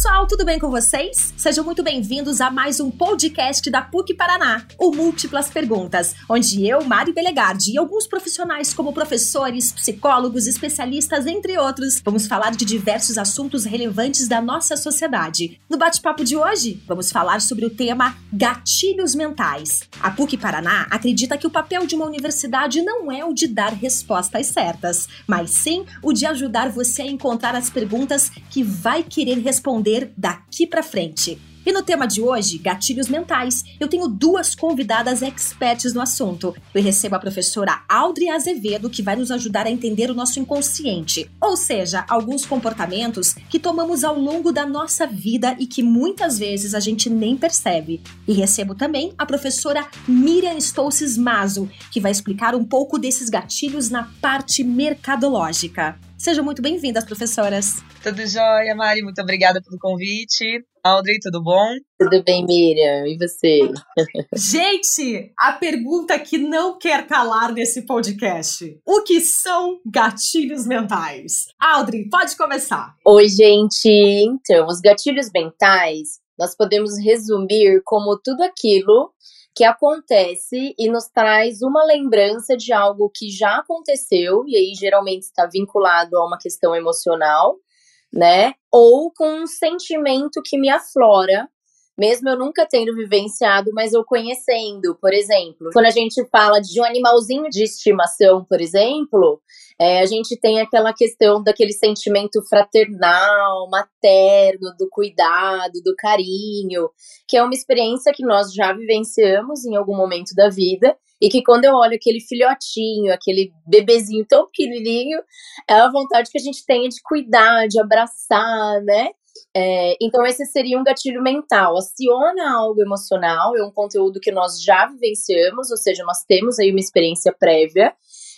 pessoal, tudo bem com vocês? Sejam muito bem-vindos a mais um podcast da PUC Paraná, o Múltiplas Perguntas, onde eu, Mari Belegardi e alguns profissionais como professores, psicólogos, especialistas, entre outros, vamos falar de diversos assuntos relevantes da nossa sociedade. No bate-papo de hoje, vamos falar sobre o tema gatilhos mentais. A PUC Paraná acredita que o papel de uma universidade não é o de dar respostas certas, mas sim o de ajudar você a encontrar as perguntas que vai querer responder daqui para frente. E no tema de hoje, gatilhos mentais, eu tenho duas convidadas experts no assunto. Eu recebo a professora Audrey Azevedo, que vai nos ajudar a entender o nosso inconsciente, ou seja, alguns comportamentos que tomamos ao longo da nossa vida e que muitas vezes a gente nem percebe. E recebo também a professora Miriam Stolces Mazo, que vai explicar um pouco desses gatilhos na parte mercadológica. Sejam muito bem-vindas, professoras. Tudo jóia, Mari. Muito obrigada pelo convite. Audrey, tudo bom? Tudo bem, Miriam. E você? Gente, a pergunta que não quer calar nesse podcast: o que são gatilhos mentais? Audrey, pode começar. Oi, gente. Então, os gatilhos mentais nós podemos resumir como tudo aquilo que acontece e nos traz uma lembrança de algo que já aconteceu, e aí geralmente está vinculado a uma questão emocional, né? Ou com um sentimento que me aflora, mesmo eu nunca tendo vivenciado, mas eu conhecendo. Por exemplo, quando a gente fala de um animalzinho de estimação, por exemplo, é, a gente tem aquela questão daquele sentimento fraternal, materno, do cuidado, do carinho, que é uma experiência que nós já vivenciamos em algum momento da vida. E que quando eu olho aquele filhotinho, aquele bebezinho tão pequenininho, é a vontade que a gente tem de cuidar, de abraçar, né? É, então, esse seria um gatilho mental. Aciona algo emocional, é um conteúdo que nós já vivenciamos, ou seja, nós temos aí uma experiência prévia.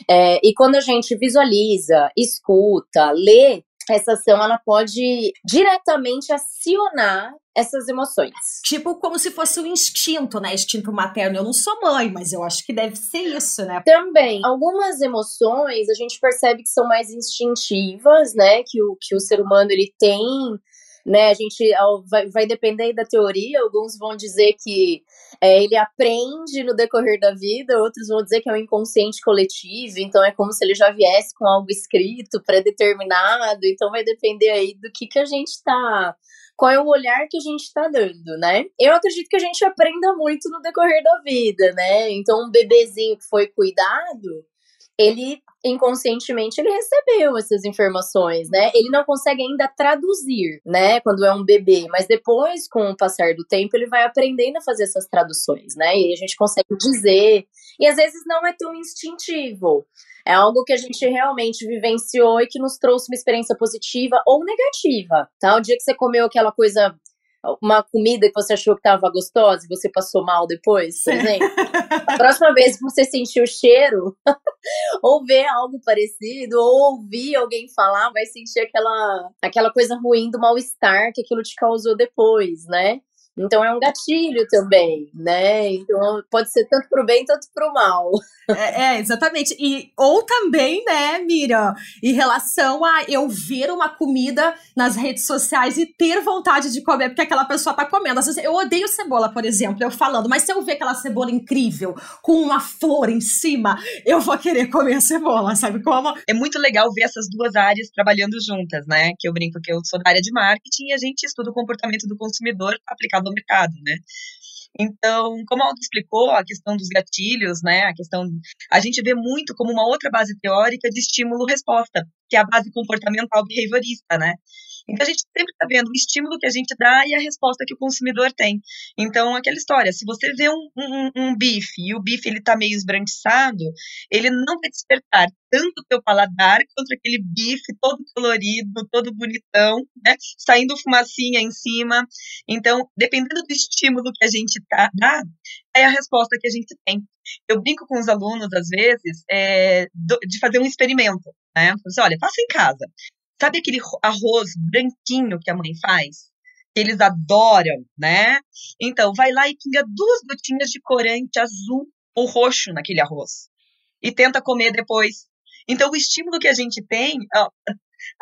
É, e quando a gente visualiza, escuta, lê, essa ação ela pode diretamente acionar essas emoções. Tipo como se fosse um instinto, né? Instinto materno. Eu não sou mãe, mas eu acho que deve ser isso, né? Também. Algumas emoções a gente percebe que são mais instintivas, né? Que o, que o ser humano ele tem né? A gente vai, vai depender da teoria. Alguns vão dizer que é, ele aprende no decorrer da vida, outros vão dizer que é um inconsciente coletivo, então é como se ele já viesse com algo escrito, pré-determinado. Então vai depender aí do que, que a gente está qual é o olhar que a gente está dando, né? Eu acredito que a gente aprenda muito no decorrer da vida, né? Então, um bebezinho que foi cuidado, ele inconscientemente ele recebeu essas informações, né? Ele não consegue ainda traduzir, né, quando é um bebê, mas depois com o passar do tempo ele vai aprendendo a fazer essas traduções, né? E a gente consegue dizer, e às vezes não é tão instintivo. É algo que a gente realmente vivenciou e que nos trouxe uma experiência positiva ou negativa, tá? O dia que você comeu aquela coisa uma comida que você achou que estava gostosa e você passou mal depois, por exemplo. A próxima vez que você sentir o cheiro, ou ver algo parecido, ou ouvir alguém falar, vai sentir aquela, aquela coisa ruim do mal-estar que aquilo te causou depois, né? Então é um gatilho também, né? Então pode ser tanto pro bem, tanto pro mal. É, é, exatamente. E, ou também, né, Miriam, em relação a eu ver uma comida nas redes sociais e ter vontade de comer, porque aquela pessoa tá comendo. Às vezes, eu odeio cebola, por exemplo, eu falando, mas se eu ver aquela cebola incrível, com uma flor em cima, eu vou querer comer a cebola, sabe como? É muito legal ver essas duas áreas trabalhando juntas, né? Que eu brinco que eu sou da área de marketing e a gente estuda o comportamento do consumidor aplicado do mercado, né? Então, como a Aldo explicou, a questão dos gatilhos, né, a questão, a gente vê muito como uma outra base teórica de estímulo-resposta, que é a base comportamental behaviorista, né? Então a gente sempre está vendo o estímulo que a gente dá e a resposta que o consumidor tem. Então, aquela história, se você vê um, um, um bife e o bife ele está meio esbranquiçado, ele não vai despertar tanto o teu paladar quanto aquele bife todo colorido, todo bonitão, né? Saindo fumacinha em cima. Então, dependendo do estímulo que a gente tá, dá, é a resposta que a gente tem. Eu brinco com os alunos, às vezes, é, de fazer um experimento, né? Assim, olha, faça em casa. Sabe aquele arroz branquinho que a mãe faz? Que eles adoram, né? Então, vai lá e pinga duas gotinhas de corante azul ou roxo naquele arroz. E tenta comer depois. Então, o estímulo que a gente tem, ó,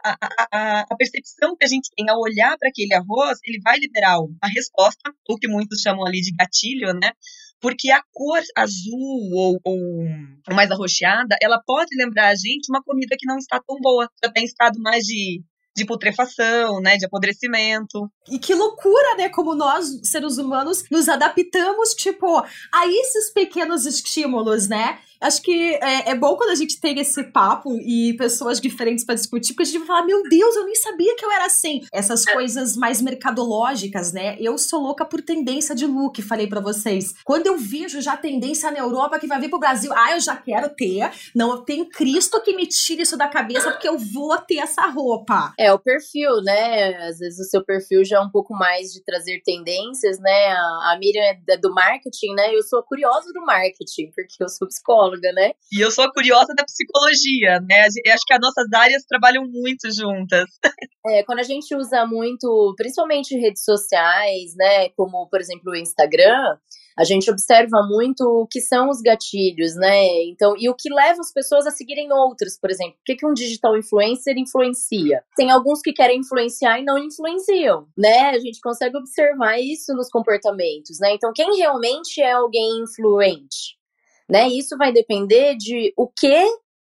a, a, a percepção que a gente tem ao olhar para aquele arroz, ele vai liberar uma resposta, o que muitos chamam ali de gatilho, né? Porque a cor azul ou, ou mais arroxeada, ela pode lembrar a gente uma comida que não está tão boa, já tem estado mais de de putrefação, né, de apodrecimento. E que loucura, né, como nós, seres humanos, nos adaptamos, tipo, a esses pequenos estímulos, né? Acho que é, é, bom quando a gente tem esse papo e pessoas diferentes para discutir, porque a gente vai falar, meu Deus, eu nem sabia que eu era assim. Essas é. coisas mais mercadológicas, né? Eu sou louca por tendência de look, falei para vocês. Quando eu vejo já tendência na Europa que vai vir pro Brasil, ah, eu já quero ter. Não, eu tenho Cristo que me tire isso da cabeça, porque eu vou ter essa roupa. É, o perfil, né? Às vezes o seu perfil já é um pouco mais de trazer tendências, né? A, a Miriam é do marketing, né? Eu sou curiosa do marketing, porque eu sou psicóloga psicóloga, né? E eu sou curiosa da psicologia, né? Eu acho que as nossas áreas trabalham muito juntas. É, quando a gente usa muito, principalmente redes sociais, né? Como, por exemplo, o Instagram, a gente observa muito o que são os gatilhos, né? Então, e o que leva as pessoas a seguirem outras, por exemplo. O que, que um digital influencer influencia? Tem alguns que querem influenciar e não influenciam, né? A gente consegue observar isso nos comportamentos, né? Então, quem realmente é alguém influente? Né? Isso vai depender de o que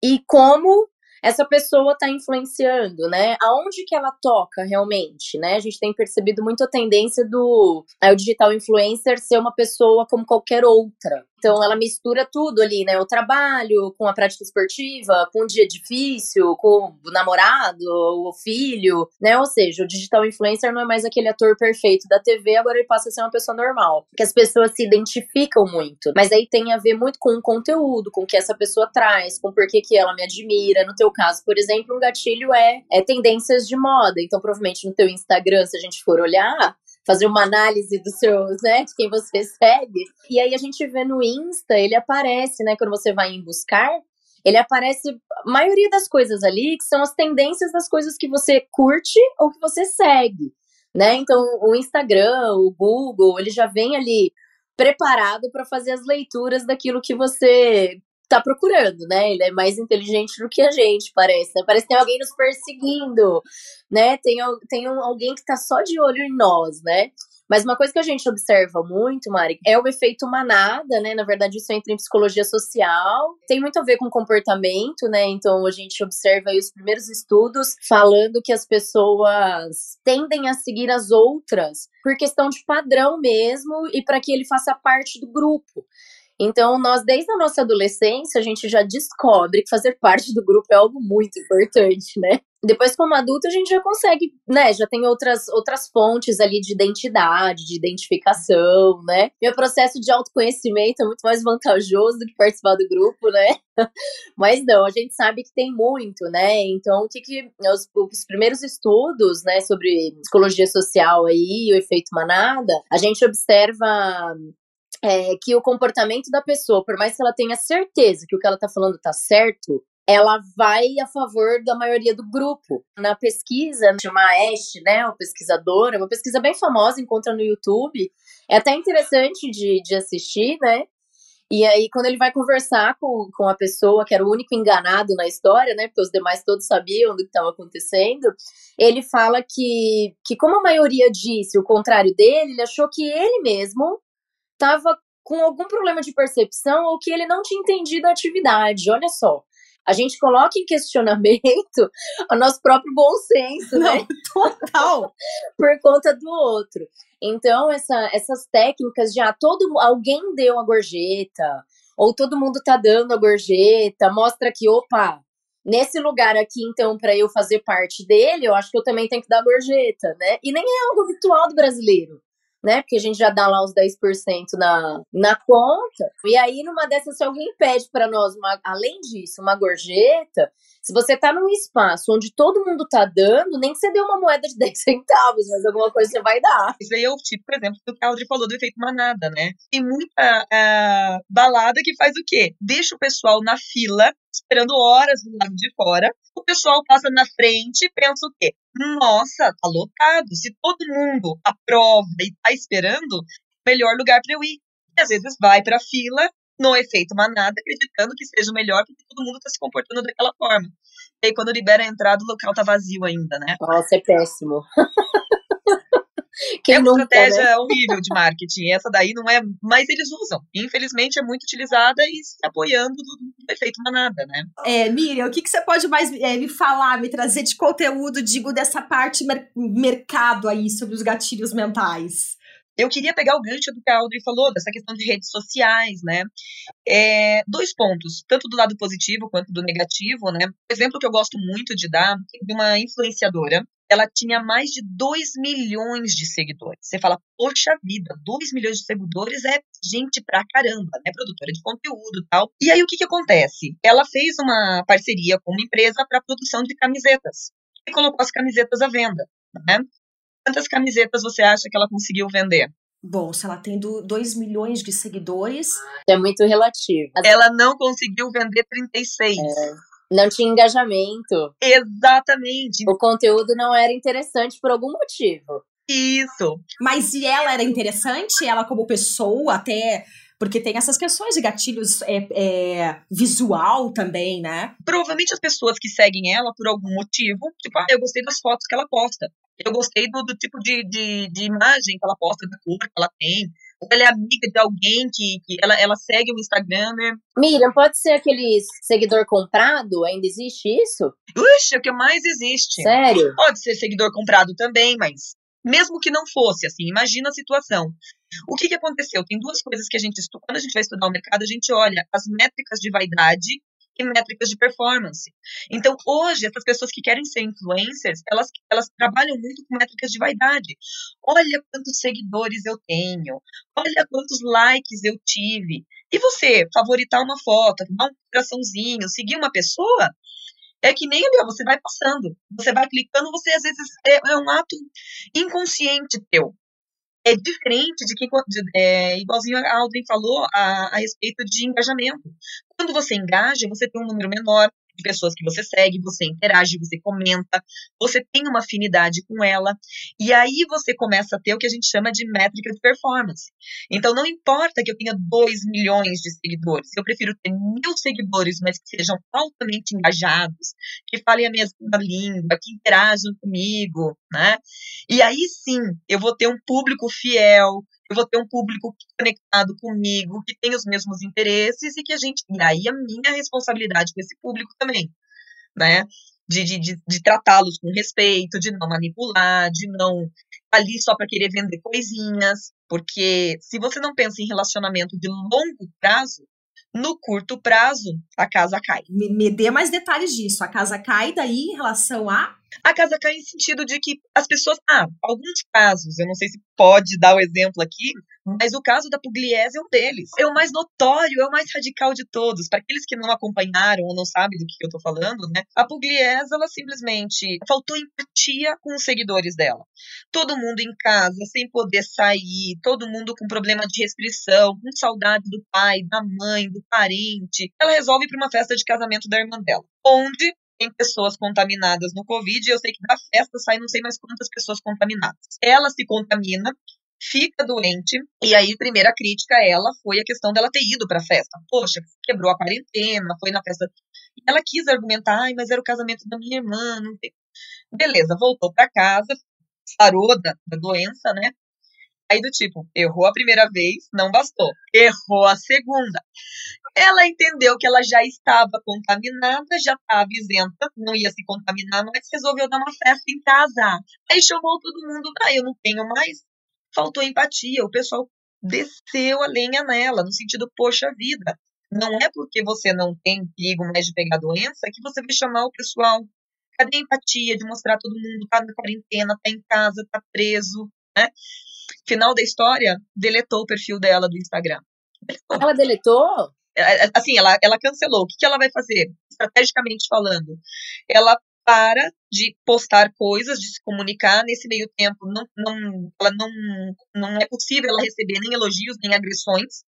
e como essa pessoa está influenciando, né? Aonde que ela toca realmente, né? A gente tem percebido muito a tendência do é, o digital influencer ser uma pessoa como qualquer outra, então ela mistura tudo ali, né? O trabalho com a prática esportiva, com o dia difícil, com o namorado, o filho, né? Ou seja, o digital influencer não é mais aquele ator perfeito da TV, agora ele passa a ser uma pessoa normal. Que as pessoas se identificam muito. Mas aí tem a ver muito com o conteúdo, com o que essa pessoa traz, com por que, que ela me admira. No teu caso, por exemplo, um gatilho é, é tendências de moda. Então, provavelmente no teu Instagram, se a gente for olhar, fazer uma análise dos seus, né, de quem você segue. E aí a gente vê no Insta, ele aparece, né, quando você vai em buscar, ele aparece a maioria das coisas ali que são as tendências das coisas que você curte ou que você segue, né? Então, o Instagram, o Google, ele já vem ali preparado para fazer as leituras daquilo que você tá procurando, né? Ele é mais inteligente do que a gente, parece. Né? Parece que tem alguém nos perseguindo, né? Tem, tem um, alguém que tá só de olho em nós, né? Mas uma coisa que a gente observa muito, Mari, é o efeito manada, né? Na verdade, isso entra em psicologia social. Tem muito a ver com comportamento, né? Então, a gente observa aí os primeiros estudos falando que as pessoas tendem a seguir as outras por questão de padrão mesmo e para que ele faça parte do grupo. Então, nós, desde a nossa adolescência, a gente já descobre que fazer parte do grupo é algo muito importante, né? Depois, como adulto, a gente já consegue, né? Já tem outras, outras fontes ali de identidade, de identificação, né? Meu processo de autoconhecimento é muito mais vantajoso do que participar do grupo, né? Mas não, a gente sabe que tem muito, né? Então, o que que os, os primeiros estudos, né, sobre psicologia social aí, o efeito manada, a gente observa é, que o comportamento da pessoa, por mais que ela tenha certeza que o que ela está falando está certo, ela vai a favor da maioria do grupo. Na pesquisa, chama Ash, né, uma pesquisadora, uma pesquisa bem famosa, encontra no YouTube. É até interessante de, de assistir, né? E aí, quando ele vai conversar com, com a pessoa que era o único enganado na história, né? Porque os demais todos sabiam do que estava acontecendo, ele fala que, que, como a maioria disse o contrário dele, ele achou que ele mesmo estava com algum problema de percepção ou que ele não tinha entendido a atividade. Olha só. A gente coloca em questionamento o nosso próprio bom senso, não, né? Total. Por conta do outro. Então, essa, essas técnicas de ah, todo, alguém deu a gorjeta, ou todo mundo tá dando a gorjeta, mostra que, opa, nesse lugar aqui, então, para eu fazer parte dele, eu acho que eu também tenho que dar gorjeta, né? E nem é algo habitual do brasileiro né? Porque a gente já dá lá os 10% na, na conta. E aí, numa dessas, se alguém pede para nós, uma, além disso, uma gorjeta, se você tá num espaço onde todo mundo tá dando, nem que você dê uma moeda de 10 centavos, mas alguma coisa você vai dar. Isso aí é o tipo, por exemplo, do que a Audrey falou do efeito manada, né? Tem muita uh, balada que faz o quê? Deixa o pessoal na fila esperando horas do lado de fora. O pessoal passa na frente e pensa o quê? Nossa, tá lotado. Se todo mundo aprova e tá esperando, melhor lugar para eu ir. E às vezes vai para a fila no efeito manada, acreditando que seja o melhor porque todo mundo está se comportando daquela forma. E aí, quando libera a entrada, o local tá vazio ainda, né? Nossa, é péssimo. Quem é uma nunca, estratégia né? horrível de marketing. Essa daí não é. Mas eles usam. Infelizmente é muito utilizada e se apoiando do efeito manada, né? É, Miriam, o que, que você pode mais é, me falar, me trazer de conteúdo, digo, dessa parte mer mercado aí sobre os gatilhos mentais? Eu queria pegar o gancho do que a Audrey falou, dessa questão de redes sociais, né? É, dois pontos, tanto do lado positivo quanto do negativo, né? Um exemplo que eu gosto muito de dar de uma influenciadora. Ela tinha mais de 2 milhões de seguidores. Você fala, poxa vida, 2 milhões de seguidores é gente pra caramba, né? Produtora de conteúdo tal. E aí o que, que acontece? Ela fez uma parceria com uma empresa para produção de camisetas e colocou as camisetas à venda. Né? Quantas camisetas você acha que ela conseguiu vender? Bom, se ela tem 2 milhões de seguidores. É muito relativo. Ela não conseguiu vender 36. É. Não tinha engajamento. Exatamente. O conteúdo não era interessante por algum motivo. Isso. Mas e ela era interessante? Ela, como pessoa, até porque tem essas questões de gatilhos é, é, visual também, né? Provavelmente as pessoas que seguem ela por algum motivo, tipo, ah, eu gostei das fotos que ela posta. Eu gostei do, do tipo de, de, de, imagem que ela posta, da cor que ela tem. Ou ela é amiga de alguém que, que ela, ela segue o Instagram, né? Miriam, pode ser aquele seguidor comprado? Ainda existe isso? Uxa, é o que mais existe. Sério? Pode ser seguidor comprado também, mas mesmo que não fosse, assim, imagina a situação. O que, que aconteceu? Tem duas coisas que a gente estuda. Quando a gente vai estudar o mercado, a gente olha as métricas de vaidade e métricas de performance. Então, hoje, essas pessoas que querem ser influencers, elas, elas trabalham muito com métricas de vaidade. Olha quantos seguidores eu tenho, olha quantos likes eu tive. E você, favoritar uma foto, dar um coraçãozinho, seguir uma pessoa, é que nem ali, você vai passando, você vai clicando, você às vezes é, é um ato inconsciente teu é diferente de que, é, igualzinho a Aldrin falou a, a respeito de engajamento. Quando você engaja, você tem um número menor de pessoas que você segue, você interage, você comenta, você tem uma afinidade com ela, e aí você começa a ter o que a gente chama de métrica de performance. Então, não importa que eu tenha 2 milhões de seguidores, eu prefiro ter mil seguidores, mas que sejam altamente engajados, que falem a mesma língua, que interajam comigo, né? E aí sim, eu vou ter um público fiel, eu vou ter um público conectado comigo, que tem os mesmos interesses e que a gente. E aí a minha responsabilidade com esse público também, né? De, de, de, de tratá-los com respeito, de não manipular, de não ali só para querer vender coisinhas, porque se você não pensa em relacionamento de longo prazo, no curto prazo a casa cai. Me, me dê mais detalhes disso. A casa cai daí em relação a a casa cai em sentido de que as pessoas. Ah, alguns casos, eu não sei se pode dar o exemplo aqui, mas o caso da Pugliese é um deles. É o mais notório, é o mais radical de todos. Para aqueles que não acompanharam ou não sabem do que eu estou falando, né? A Pugliese, ela simplesmente faltou empatia com os seguidores dela. Todo mundo em casa, sem poder sair, todo mundo com problema de restrição, com saudade do pai, da mãe, do parente. Ela resolve ir para uma festa de casamento da irmã dela, onde tem pessoas contaminadas no Covid, e eu sei que da festa sai não sei mais quantas pessoas contaminadas. Ela se contamina, fica doente, e aí, primeira crítica a ela foi a questão dela ter ido para a festa. Poxa, quebrou a quarentena, foi na festa. E ela quis argumentar, ai, mas era o casamento da minha irmã, não tem. Beleza, voltou para casa, sarou da, da doença, né? Aí do tipo, errou a primeira vez, não bastou. Errou a segunda. Ela entendeu que ela já estava contaminada, já estava isenta, não ia se contaminar, mas resolveu dar uma festa em casa. Aí chamou todo mundo, ah, eu não tenho mais. Faltou empatia, o pessoal desceu a lenha nela, no sentido, poxa vida, não é porque você não tem perigo mais de pegar doença que você vai chamar o pessoal. Cadê a empatia de mostrar todo mundo tá na quarentena, tá em casa, tá preso, né? Final da história, deletou o perfil dela do Instagram. Ela deletou? É, é, assim, ela, ela cancelou. O que, que ela vai fazer? Estrategicamente falando, ela para de postar coisas, de se comunicar. Nesse meio tempo, não, não, ela não, não é possível ela receber nem elogios, nem agressões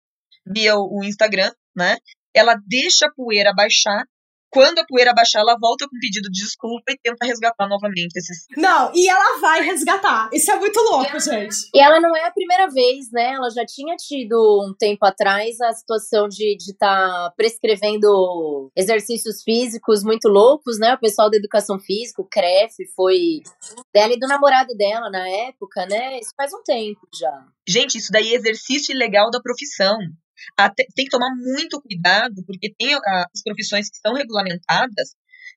via o, o Instagram, né? Ela deixa a poeira baixar quando a poeira baixar, ela volta com pedido de desculpa e tenta resgatar novamente esses. Não, e ela vai resgatar. Isso é muito louco, e gente. E ela não é a primeira vez, né? Ela já tinha tido um tempo atrás a situação de estar tá prescrevendo exercícios físicos muito loucos, né? O pessoal da educação física, o CREF, foi dela e do namorado dela na época, né? Isso faz um tempo já. Gente, isso daí é exercício ilegal da profissão. Até, tem que tomar muito cuidado, porque tem ah, as profissões que são regulamentadas,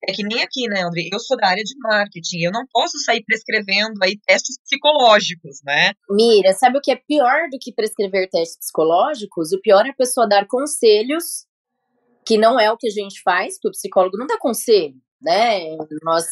é que nem aqui, né, André? Eu sou da área de marketing, eu não posso sair prescrevendo aí testes psicológicos, né? Mira, sabe o que é pior do que prescrever testes psicológicos? O pior é a pessoa dar conselhos, que não é o que a gente faz, porque o psicólogo não dá conselho, né? Nós,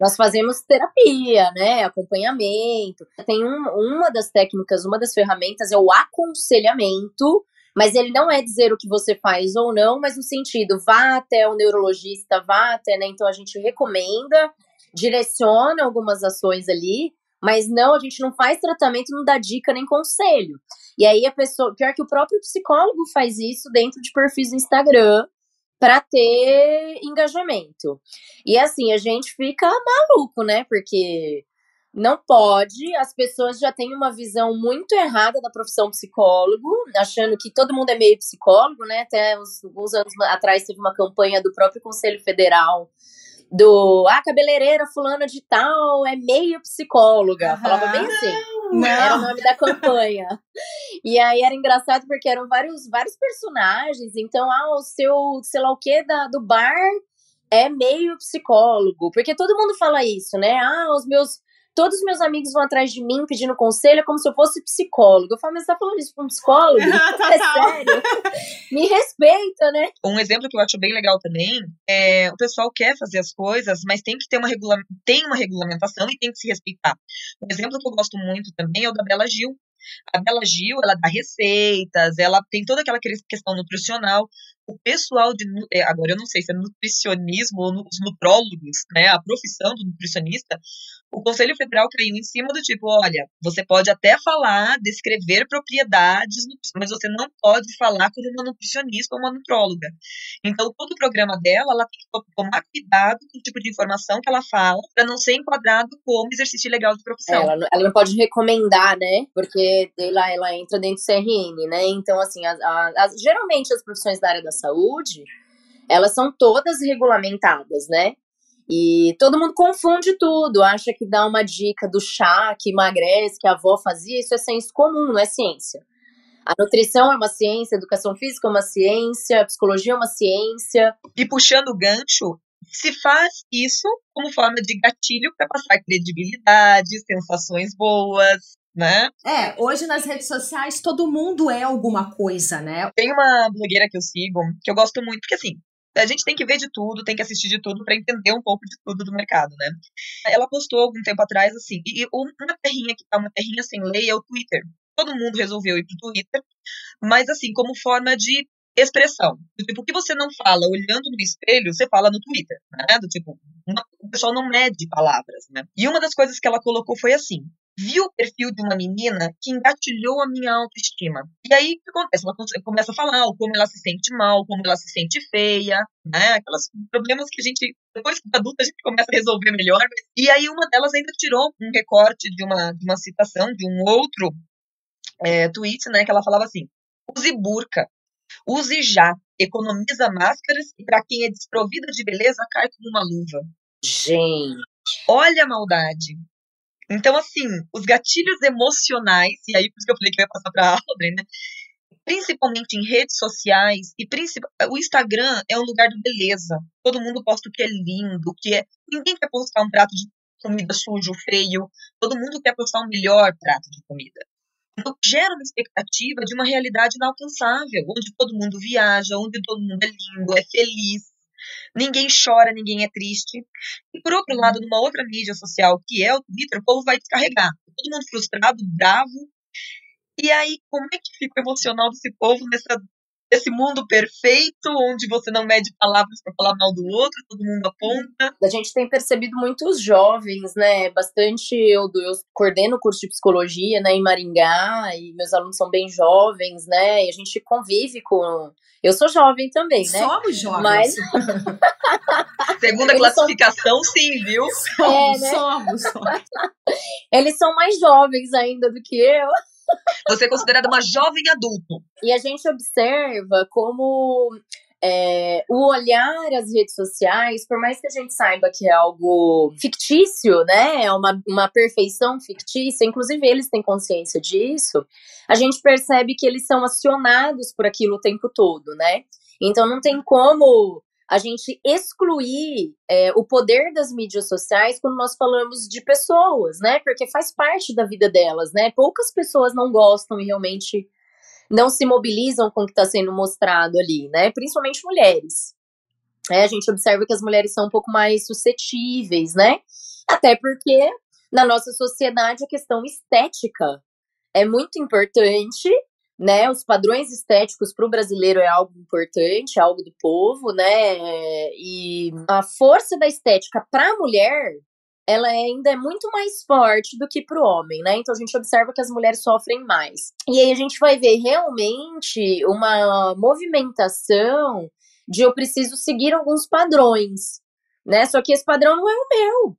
nós fazemos terapia, né? Acompanhamento. Tem um, uma das técnicas, uma das ferramentas é o aconselhamento, mas ele não é dizer o que você faz ou não, mas no sentido, vá até o neurologista, vá até, né? Então a gente recomenda, direciona algumas ações ali, mas não, a gente não faz tratamento, não dá dica nem conselho. E aí a pessoa, pior que o próprio psicólogo faz isso dentro de perfis do Instagram para ter engajamento. E assim, a gente fica maluco, né? Porque não pode, as pessoas já têm uma visão muito errada da profissão psicólogo, achando que todo mundo é meio psicólogo, né? Até uns, alguns anos atrás teve uma campanha do próprio Conselho Federal do ah, cabeleireira fulana de tal é meio psicóloga. Uhum. Falava bem assim. Não. Era o nome da campanha. e aí era engraçado porque eram vários, vários personagens. Então, ah, o seu, sei lá o que, da, do bar é meio psicólogo. Porque todo mundo fala isso, né? Ah, os meus todos os meus amigos vão atrás de mim pedindo conselho, é como se eu fosse psicólogo. Eu falo, mas você tá falando isso pra um psicólogo? é sério? Me respeita, né? Um exemplo que eu acho bem legal também é o pessoal quer fazer as coisas, mas tem que ter uma, regula tem uma regulamentação e tem que se respeitar. Um exemplo que eu gosto muito também é o da Bela Gil. A Bela Gil, ela dá receitas, ela tem toda aquela questão nutricional. O pessoal de. É, agora, eu não sei se é nutricionismo ou os nutrólogos, né? A profissão do nutricionista o Conselho Federal caiu em cima do tipo, olha, você pode até falar, descrever propriedades, mas você não pode falar como uma nutricionista ou uma nutróloga. Então, todo o programa dela, ela tem que tomar cuidado com o tipo de informação que ela fala, para não ser enquadrado como exercício legal de profissão. É, ela, ela, não pode recomendar, né? Porque ela, ela entra dentro do CRM, né? Então, assim, a, a, geralmente as profissões da área da saúde, elas são todas regulamentadas, né? E todo mundo confunde tudo, acha que dá uma dica do chá que emagrece, que a avó fazia, isso é senso comum, não é ciência. A nutrição é uma ciência, a educação física é uma ciência, a psicologia é uma ciência. E puxando o gancho, se faz isso como forma de gatilho para passar credibilidade, sensações boas, né? É, hoje nas redes sociais todo mundo é alguma coisa, né? Tem uma blogueira que eu sigo, que eu gosto muito, porque assim, a gente tem que ver de tudo, tem que assistir de tudo para entender um pouco de tudo do mercado, né? Ela postou algum tempo atrás assim, e uma terrinha que tá uma terrinha sem lei é o Twitter. Todo mundo resolveu ir pro Twitter, mas assim, como forma de expressão. Do tipo, o que você não fala olhando no espelho, você fala no Twitter, né? Do tipo, uma, o pessoal não mede palavras, né? E uma das coisas que ela colocou foi assim: viu o perfil de uma menina que engatilhou a minha autoestima. E aí, o que acontece? Ela começa a falar como ela se sente mal, como ela se sente feia, né? Aqueles problemas que a gente, depois que adulta, a gente começa a resolver melhor. E aí, uma delas ainda tirou um recorte de uma, de uma citação de um outro é, tweet, né? Que ela falava assim: use burca, use já, economiza máscaras e para quem é desprovida de beleza, cai como uma luva. Gente. Olha a maldade. Então, assim, os gatilhos emocionais, e aí por isso que eu falei que ia passar para a Audrey, né? Principalmente em redes sociais, e o Instagram é um lugar de beleza. Todo mundo posta o que é lindo, o que é. Ninguém quer postar um prato de comida sujo, feio. Todo mundo quer postar um melhor prato de comida. Então, gera uma expectativa de uma realidade inalcançável, onde todo mundo viaja, onde todo mundo é lindo, é feliz, ninguém chora, ninguém é triste. E por outro lado, numa outra mídia social, que é o Twitter, o povo vai descarregar. Todo mundo frustrado, bravo. E aí, como é que fica o emocional desse povo nessa, nesse mundo perfeito, onde você não mede palavras para falar mal do outro, todo mundo aponta? A gente tem percebido muitos jovens, né? Bastante. Eu, eu coordeno o curso de psicologia né, em Maringá, e meus alunos são bem jovens, né? E a gente convive com Eu sou jovem também, né? Somos jovens. Mas... Segunda Eles classificação, são... sim, viu? Somos, é, né? somos, somos. Eles são mais jovens ainda do que eu. Você é considerada uma jovem adulto. E a gente observa como é, o olhar às redes sociais, por mais que a gente saiba que é algo fictício, né? É uma, uma perfeição fictícia, inclusive eles têm consciência disso, a gente percebe que eles são acionados por aquilo o tempo todo, né? Então não tem como a gente excluir é, o poder das mídias sociais quando nós falamos de pessoas, né? Porque faz parte da vida delas, né? Poucas pessoas não gostam e realmente não se mobilizam com o que está sendo mostrado ali, né? Principalmente mulheres. É, a gente observa que as mulheres são um pouco mais suscetíveis, né? Até porque na nossa sociedade a questão estética é muito importante, né? Os padrões estéticos para o brasileiro é algo importante, é algo do povo, né? E a força da estética para a mulher ela ainda é muito mais forte do que para o homem, né? Então a gente observa que as mulheres sofrem mais. E aí a gente vai ver realmente uma movimentação de eu preciso seguir alguns padrões, né? Só que esse padrão não é o meu.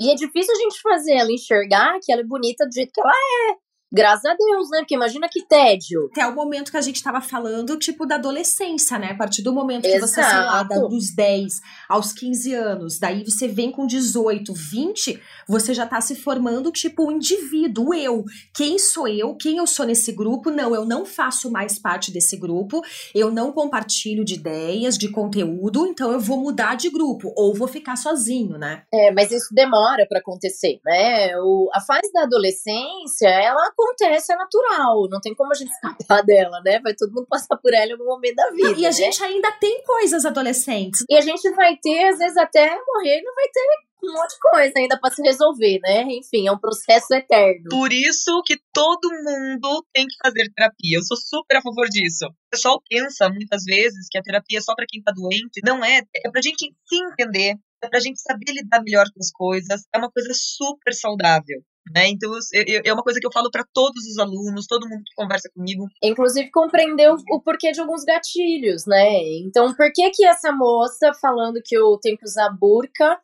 E é difícil a gente fazer ela enxergar que ela é bonita do jeito que ela é. Graças a Deus, né? Porque imagina que tédio. Até o momento que a gente tava falando, tipo, da adolescência, né? A partir do momento que Exato. você, sei lá, dos 10 aos 15 anos, daí você vem com 18, 20, você já tá se formando, tipo, um indivíduo, o eu. Quem sou eu? Quem eu sou nesse grupo? Não, eu não faço mais parte desse grupo, eu não compartilho de ideias, de conteúdo, então eu vou mudar de grupo, ou vou ficar sozinho, né? É, mas isso demora para acontecer, né? O, a fase da adolescência, ela acontece, é natural. Não tem como a gente escapar dela, né? Vai todo mundo passar por ela em algum momento da vida. E a né? gente ainda tem coisas adolescentes. E a gente vai ter, às vezes, até morrer, não vai ter um monte de coisa ainda para se resolver, né? Enfim, é um processo eterno. Por isso que todo mundo tem que fazer terapia. Eu sou super a favor disso. O pessoal pensa muitas vezes que a terapia é só para quem tá doente. Não é. É pra gente se entender, é pra gente saber lidar melhor com as coisas. É uma coisa super saudável. Né? Então, eu, é uma coisa que eu falo para todos os alunos, todo mundo que conversa comigo. Inclusive, compreender o, o, porquê de alguns gatilhos, né? Então, por que que essa moça falando que eu tenho que usar burca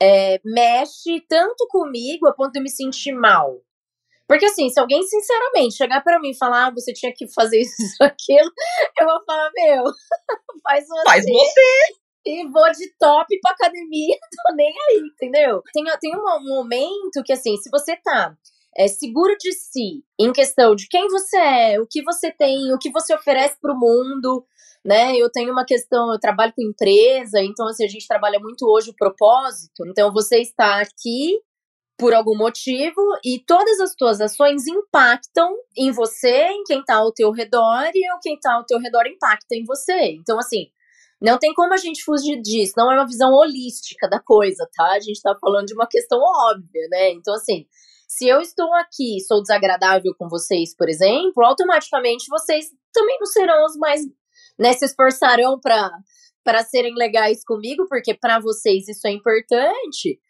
é, mexe tanto comigo a ponto de eu me sentir mal? Porque, assim, se alguém, sinceramente, chegar para mim e falar, ah, você tinha que fazer isso, aquilo, eu vou falar, meu, faz você. Faz você! E vou de top pra academia, tô nem aí, entendeu? Tem, tem um momento que, assim, se você tá é, seguro de si, em questão de quem você é, o que você tem, o que você oferece pro mundo, né? Eu tenho uma questão, eu trabalho com empresa, então, assim, a gente trabalha muito hoje o propósito. Então, você está aqui por algum motivo e todas as tuas ações impactam em você, em quem tá ao teu redor e quem tá ao teu redor impacta em você. Então, assim, não tem como a gente fugir disso, não é uma visão holística da coisa, tá? A gente tá falando de uma questão óbvia, né? Então, assim, se eu estou aqui sou desagradável com vocês, por exemplo, automaticamente vocês também não serão os mais, né, se esforçarão para serem legais comigo, porque para vocês isso é importante.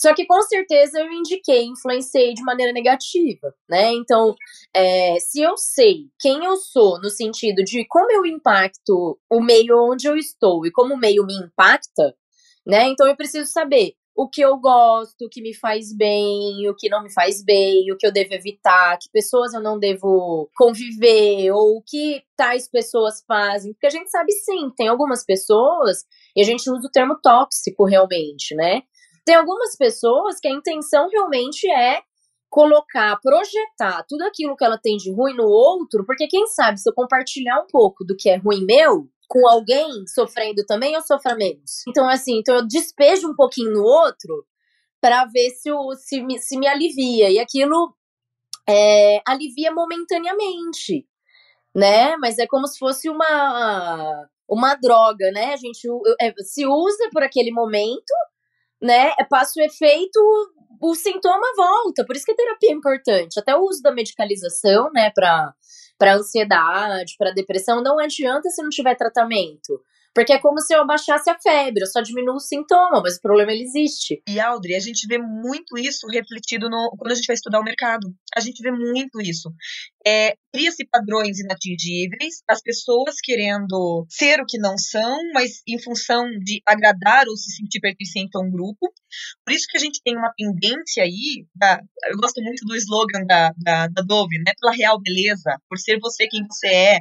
Só que com certeza eu indiquei, influenciei de maneira negativa, né? Então, é, se eu sei quem eu sou no sentido de como eu impacto o meio onde eu estou e como o meio me impacta, né? Então eu preciso saber o que eu gosto, o que me faz bem, o que não me faz bem, o que eu devo evitar, que pessoas eu não devo conviver, ou o que tais pessoas fazem. Porque a gente sabe sim, tem algumas pessoas, e a gente usa o termo tóxico realmente, né? Tem algumas pessoas que a intenção realmente é colocar, projetar tudo aquilo que ela tem de ruim no outro, porque quem sabe se eu compartilhar um pouco do que é ruim meu com alguém sofrendo também, eu sofro menos. Então, assim, então eu despejo um pouquinho no outro para ver se, o, se, me, se me alivia. E aquilo é, alivia momentaneamente, né? Mas é como se fosse uma, uma droga, né? A gente é, se usa por aquele momento né, passa o efeito, o sintoma volta. Por isso que a terapia é importante. Até o uso da medicalização, né, para para ansiedade, para depressão, não adianta se não tiver tratamento. Porque é como se eu abaixasse a febre, eu só diminuo o sintoma, mas o problema ele existe. E Audrey, a gente vê muito isso refletido no, quando a gente vai estudar o mercado. A gente vê muito isso. É, Cria-se padrões inatingíveis, as pessoas querendo ser o que não são, mas em função de agradar ou se sentir pertencente a um grupo. Por isso que a gente tem uma tendência aí, da, eu gosto muito do slogan da, da, da Dove, né? Pela real beleza, por ser você quem você é,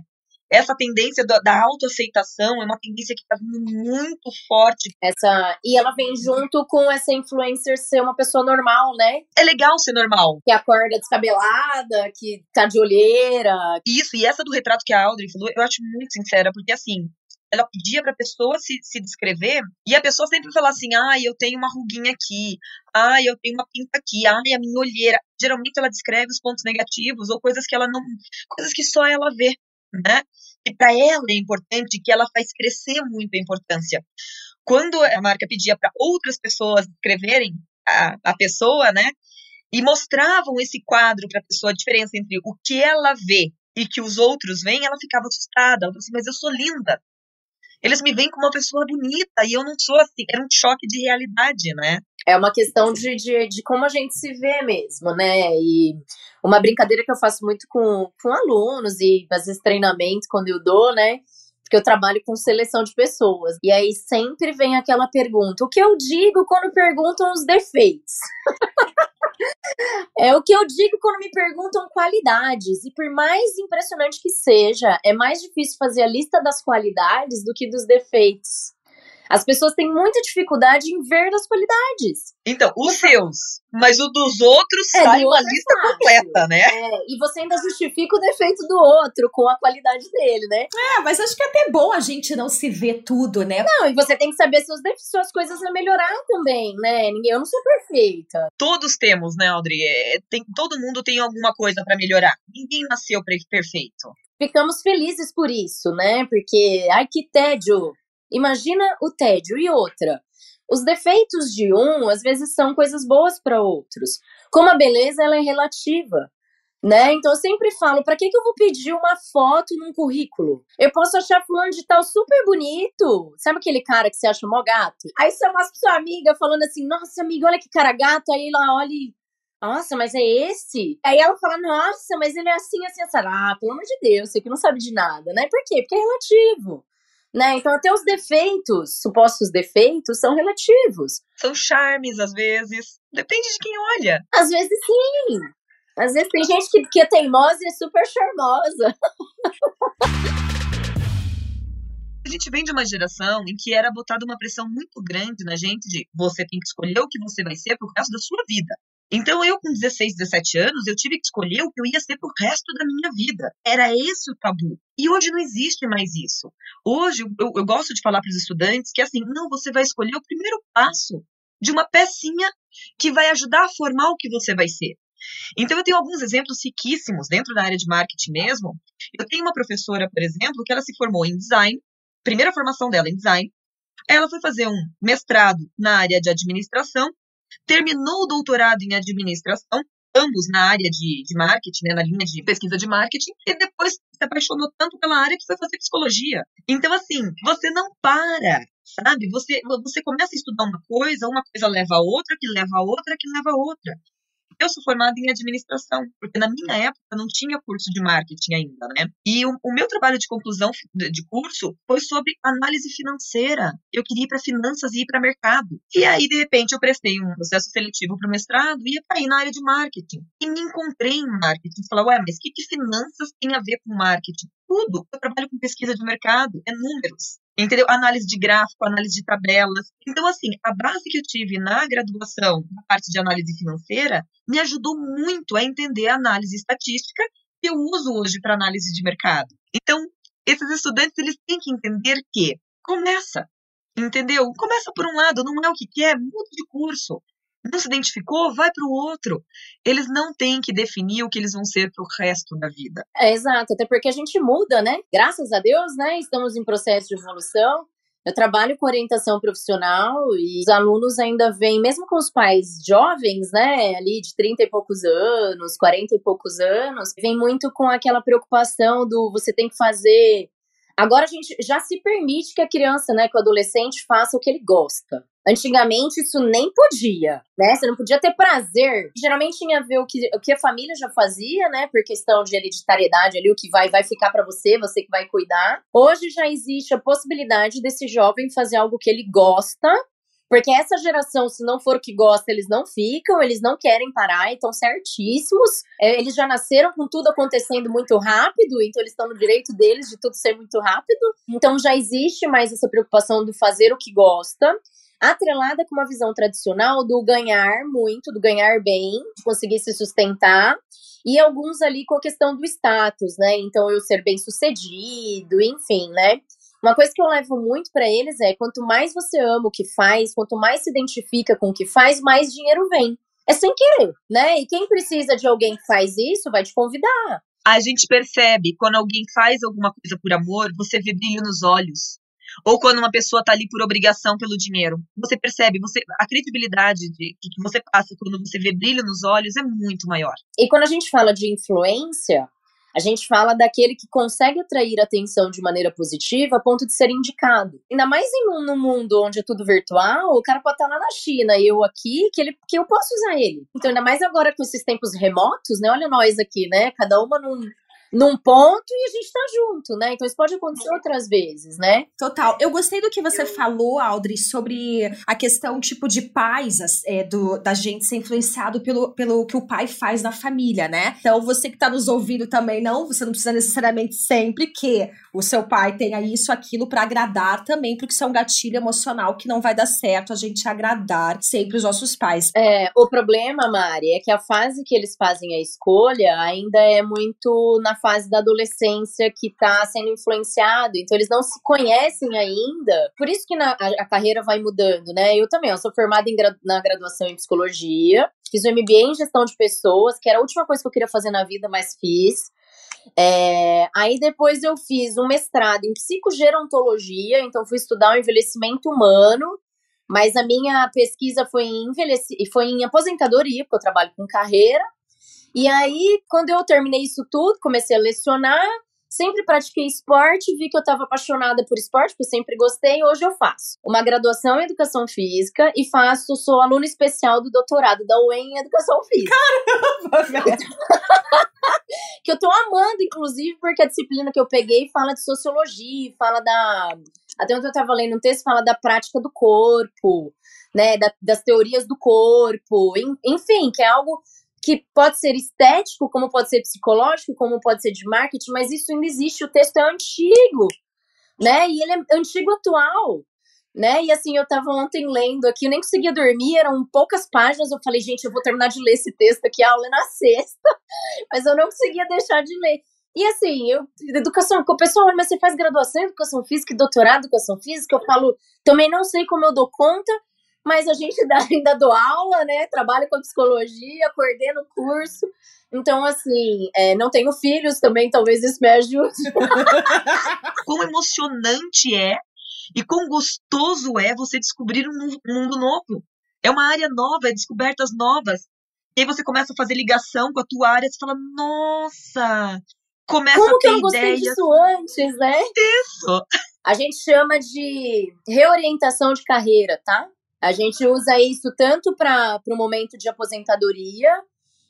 essa tendência da, da autoaceitação é uma tendência que está vindo muito forte. Essa, e ela vem junto com essa influencer ser uma pessoa normal, né? É legal ser normal. Que acorda descabelada, que tá de olheira. Isso, e essa do retrato que a Audrey falou, eu acho muito sincera, porque assim, ela pedia para a pessoa se, se descrever e a pessoa sempre fala assim: ai, eu tenho uma ruguinha aqui, ai, eu tenho uma pinta aqui, ai, a minha olheira. Geralmente ela descreve os pontos negativos ou coisas que ela não. coisas que só ela vê né? E para ela é importante que ela faz crescer muito a importância. Quando a marca pedia para outras pessoas escreverem a, a pessoa, né? E mostravam esse quadro para a pessoa, a diferença entre o que ela vê e que os outros veem, ela ficava assustada. Ela falou assim, mas eu sou linda. Eles me veem como uma pessoa bonita e eu não sou assim. Era um choque de realidade, né? É uma questão de, de, de como a gente se vê mesmo, né? E uma brincadeira que eu faço muito com, com alunos e às vezes treinamentos quando eu dou, né? Porque eu trabalho com seleção de pessoas. E aí sempre vem aquela pergunta: o que eu digo quando perguntam os defeitos? é o que eu digo quando me perguntam qualidades. E por mais impressionante que seja, é mais difícil fazer a lista das qualidades do que dos defeitos. As pessoas têm muita dificuldade em ver as qualidades. Então, os seus, mas o dos outros é, sai uma é lista é completa, né? É, e você ainda justifica o defeito do outro com a qualidade dele, né? É, mas acho que é até bom a gente não se ver tudo, né? Não, e você tem que saber suas, suas coisas a melhorar também, né? Ninguém, eu não sou perfeita. Todos temos, né, Audrey? É, tem, todo mundo tem alguma coisa para melhorar. Ninguém nasceu perfeito. Ficamos felizes por isso, né? Porque, ai que tédio Imagina o tédio. E outra, os defeitos de um às vezes são coisas boas para outros. Como a beleza ela é relativa, né? Então eu sempre falo, para que que eu vou pedir uma foto num currículo? Eu posso achar fulano de tal super bonito. Sabe aquele cara que você acha mó gato? Aí você mostra pra sua amiga falando assim: "Nossa, amiga, olha que cara gato". Aí ela olha e nossa, mas é esse? Aí ela fala, nossa, mas ele é assim, assim, assim. Ah, pelo amor de Deus, você que não sabe de nada, né? Por quê? Porque é relativo. Né? Então, até os defeitos, supostos defeitos, são relativos. São charmes, às vezes. Depende de quem olha. Às vezes, sim. Às vezes tem gente que, que é teimosa e é super charmosa. A gente vem de uma geração em que era botada uma pressão muito grande na gente de você tem que escolher o que você vai ser pro resto da sua vida. Então, eu, com 16, 17 anos, eu tive que escolher o que eu ia ser pro resto da minha vida. Era esse o tabu. E hoje não existe mais isso. Hoje, eu, eu gosto de falar para os estudantes que, assim, não, você vai escolher o primeiro passo de uma pecinha que vai ajudar a formar o que você vai ser. Então, eu tenho alguns exemplos riquíssimos dentro da área de marketing mesmo. Eu tenho uma professora, por exemplo, que ela se formou em design, primeira formação dela em design. Ela foi fazer um mestrado na área de administração terminou o doutorado em administração, ambos na área de, de marketing, né, na linha de pesquisa de marketing, e depois se apaixonou tanto pela área que foi fazer psicologia. Então, assim, você não para, sabe? Você, você começa a estudar uma coisa, uma coisa leva a outra, que leva a outra, que leva a outra. Eu sou formada em administração, porque na minha época não tinha curso de marketing ainda, né? E o, o meu trabalho de conclusão de curso foi sobre análise financeira. Eu queria ir para finanças e ir para mercado. E aí, de repente, eu prestei um processo seletivo para o mestrado e ia cair na área de marketing. E me encontrei em marketing. Falei, ué, mas o que, que finanças tem a ver com marketing? Tudo. Eu trabalho com pesquisa de mercado, é números entendeu? Análise de gráfico, análise de tabelas. Então, assim, a base que eu tive na graduação, na parte de análise financeira, me ajudou muito a entender a análise estatística que eu uso hoje para análise de mercado. Então, esses estudantes, eles têm que entender que começa, entendeu? Começa por um lado, não é o que quer, muda de curso não se identificou, vai para o outro. Eles não têm que definir o que eles vão ser para o resto da vida. É, exato, até porque a gente muda, né? Graças a Deus, né? Estamos em processo de evolução. Eu trabalho com orientação profissional e os alunos ainda vêm, mesmo com os pais jovens, né, ali de 30 e poucos anos, 40 e poucos anos, vem muito com aquela preocupação do você tem que fazer Agora a gente já se permite que a criança, né, que o adolescente faça o que ele gosta. Antigamente isso nem podia, né? Você não podia ter prazer. Geralmente tinha a ver o que, o que a família já fazia, né? Por questão de hereditariedade ali, o que vai, vai ficar para você, você que vai cuidar. Hoje já existe a possibilidade desse jovem fazer algo que ele gosta porque essa geração, se não for o que gosta, eles não ficam, eles não querem parar, estão certíssimos. É, eles já nasceram com tudo acontecendo muito rápido, então eles estão no direito deles de tudo ser muito rápido. Então já existe mais essa preocupação do fazer o que gosta atrelada com uma visão tradicional do ganhar muito, do ganhar bem, de conseguir se sustentar, e alguns ali com a questão do status, né? Então eu ser bem sucedido, enfim, né? Uma coisa que eu levo muito para eles é: quanto mais você ama o que faz, quanto mais se identifica com o que faz, mais dinheiro vem. É sem querer, né? E quem precisa de alguém que faz isso vai te convidar. A gente percebe quando alguém faz alguma coisa por amor, você vê brilho nos olhos. Ou quando uma pessoa tá ali por obrigação pelo dinheiro. Você percebe, você a credibilidade de, que você passa quando você vê brilho nos olhos é muito maior. E quando a gente fala de influência, a gente fala daquele que consegue atrair atenção de maneira positiva a ponto de ser indicado. Ainda mais em um, num mundo onde é tudo virtual, o cara pode estar lá na China eu aqui, que, ele, que eu posso usar ele. Então, ainda mais agora com esses tempos remotos, né? Olha nós aqui, né? Cada uma num, num ponto e a gente tá junto, né? Então isso pode acontecer outras vezes, né? Total. Eu gostei do que você falou, Audrey, sobre a questão, tipo, de pais, é, do, da gente ser influenciado pelo, pelo que o pai faz na família, né? Então, você que tá nos ouvindo também, não, você não precisa necessariamente sempre que o seu pai tenha isso, aquilo para agradar também, porque isso é um gatilho emocional que não vai dar certo a gente agradar sempre os nossos pais. É, o problema, Mari, é que a fase que eles fazem a escolha ainda é muito na fase da adolescência que tá sendo influenciado, então eles não se conhecem ainda. Por isso que na, a, a carreira vai mudando, né? Eu também, eu sou formada em, na graduação em psicologia, fiz o MBA em gestão de pessoas, que era a última coisa que eu queria fazer na vida, mas fiz. É, aí depois eu fiz um mestrado em psicogerontologia, então fui estudar o envelhecimento humano, mas a minha pesquisa foi em, foi em aposentadoria, porque eu trabalho com carreira. E aí, quando eu terminei isso tudo, comecei a lecionar, sempre pratiquei esporte, vi que eu estava apaixonada por esporte, porque eu sempre gostei, hoje eu faço uma graduação em educação física e faço, sou aluna especial do doutorado da UEM em educação física. Caramba! que eu tô amando, inclusive, porque a disciplina que eu peguei fala de sociologia, fala da. Até onde eu tava lendo um texto, fala da prática do corpo, né? Da, das teorias do corpo, enfim, que é algo que pode ser estético, como pode ser psicológico, como pode ser de marketing, mas isso ainda existe, o texto é antigo, né? E ele é antigo atual, né? E assim, eu tava ontem lendo aqui, eu nem conseguia dormir, eram poucas páginas, eu falei, gente, eu vou terminar de ler esse texto aqui, a aula é na sexta, mas eu não conseguia deixar de ler. E assim, eu, educação, o pessoal, mas você faz graduação em educação física e doutorado em educação física? Eu falo, também não sei como eu dou conta, mas a gente ainda dou aula, né? Trabalho com psicologia, coordeno curso. Então, assim, é, não tenho filhos também, talvez isso me ajude. Quão emocionante é e quão gostoso é você descobrir um mundo novo. É uma área nova, é descobertas novas. E aí você começa a fazer ligação com a tua área, você fala, nossa, começa Como a ter que eu não gostei ideias. disso antes, né? Isso. A gente chama de reorientação de carreira, tá? A gente usa isso tanto para o momento de aposentadoria,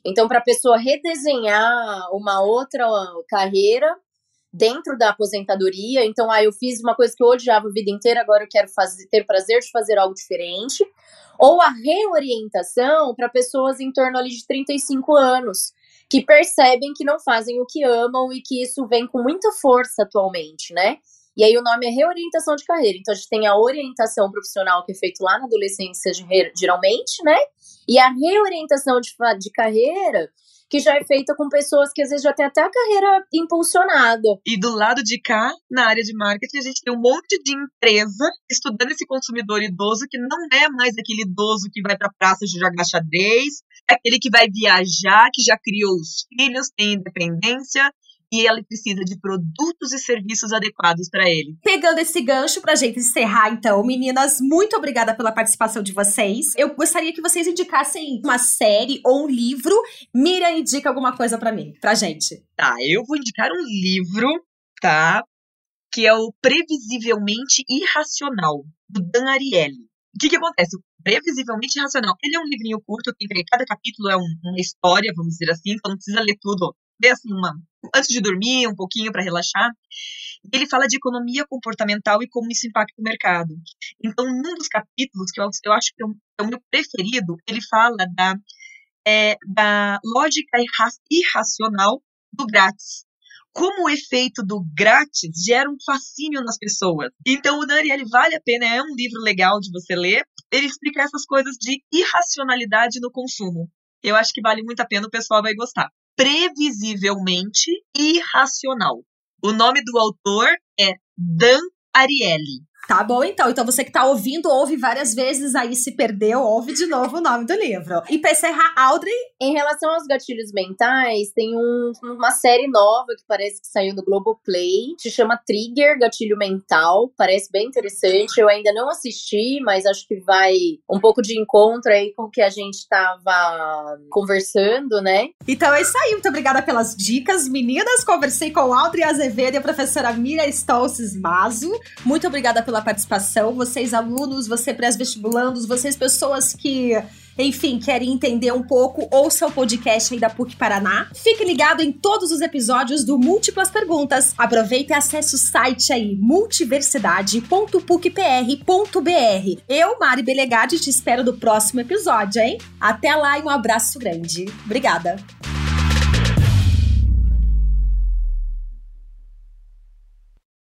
então para a pessoa redesenhar uma outra carreira dentro da aposentadoria. Então, ah, eu fiz uma coisa que eu odiava a vida inteira, agora eu quero fazer, ter prazer de fazer algo diferente. Ou a reorientação para pessoas em torno ali de 35 anos, que percebem que não fazem o que amam e que isso vem com muita força atualmente, né? E aí o nome é reorientação de carreira. Então a gente tem a orientação profissional que é feito lá na adolescência, geralmente, né? E a reorientação de, de carreira que já é feita com pessoas que às vezes já têm até a carreira impulsionada. E do lado de cá, na área de marketing, a gente tem um monte de empresa estudando esse consumidor idoso que não é mais aquele idoso que vai para praça jogar xadrez, é aquele que vai viajar, que já criou os filhos, tem independência e ele precisa de produtos e serviços adequados para ele. Pegando esse gancho pra gente encerrar, então, meninas, muito obrigada pela participação de vocês. Eu gostaria que vocês indicassem uma série ou um livro. Miriam indica alguma coisa para mim, pra gente. Tá, eu vou indicar um livro, tá? que é o Previsivelmente Irracional, do Dan Ariely. O que, que acontece? Previsivelmente Irracional. Ele é um livrinho curto, tem cada capítulo é um, uma história, vamos dizer assim, então não precisa ler tudo. Lê assim, uma, antes de dormir, um pouquinho para relaxar. Ele fala de economia comportamental e como isso impacta o mercado. Então, num dos capítulos, que eu, eu acho que é o, é meu preferido, ele fala da, é, da lógica irra irracional do grátis como o efeito do grátis gera um fascínio nas pessoas. Então, o Daniel vale a pena, é um livro legal de você ler. Ele explica essas coisas de irracionalidade no consumo. Eu acho que vale muito a pena, o pessoal vai gostar. Previsivelmente irracional. O nome do autor é Dan Ariely. Tá bom, então. Então você que tá ouvindo, ouve várias vezes, aí se perdeu, ouve de novo o nome do livro. E pra encerrar, Audrey? Em relação aos gatilhos mentais, tem um, uma série nova que parece que saiu no Globoplay, se chama Trigger Gatilho Mental, parece bem interessante. Eu ainda não assisti, mas acho que vai um pouco de encontro aí com o que a gente tava conversando, né? Então é isso aí, muito obrigada pelas dicas, meninas. Conversei com Audrey Azevedo e a professora Mira Stolces Mazo. Muito obrigada pela pela participação, vocês alunos, você pré-vestibulandos, vocês pessoas que enfim, querem entender um pouco, ouça o podcast aí da PUC Paraná. Fique ligado em todos os episódios do Múltiplas Perguntas. Aproveita e acesse o site aí, multiversidade.pucpr.br. Eu, Mari Belegade, te espero no próximo episódio, hein? Até lá e um abraço grande. Obrigada!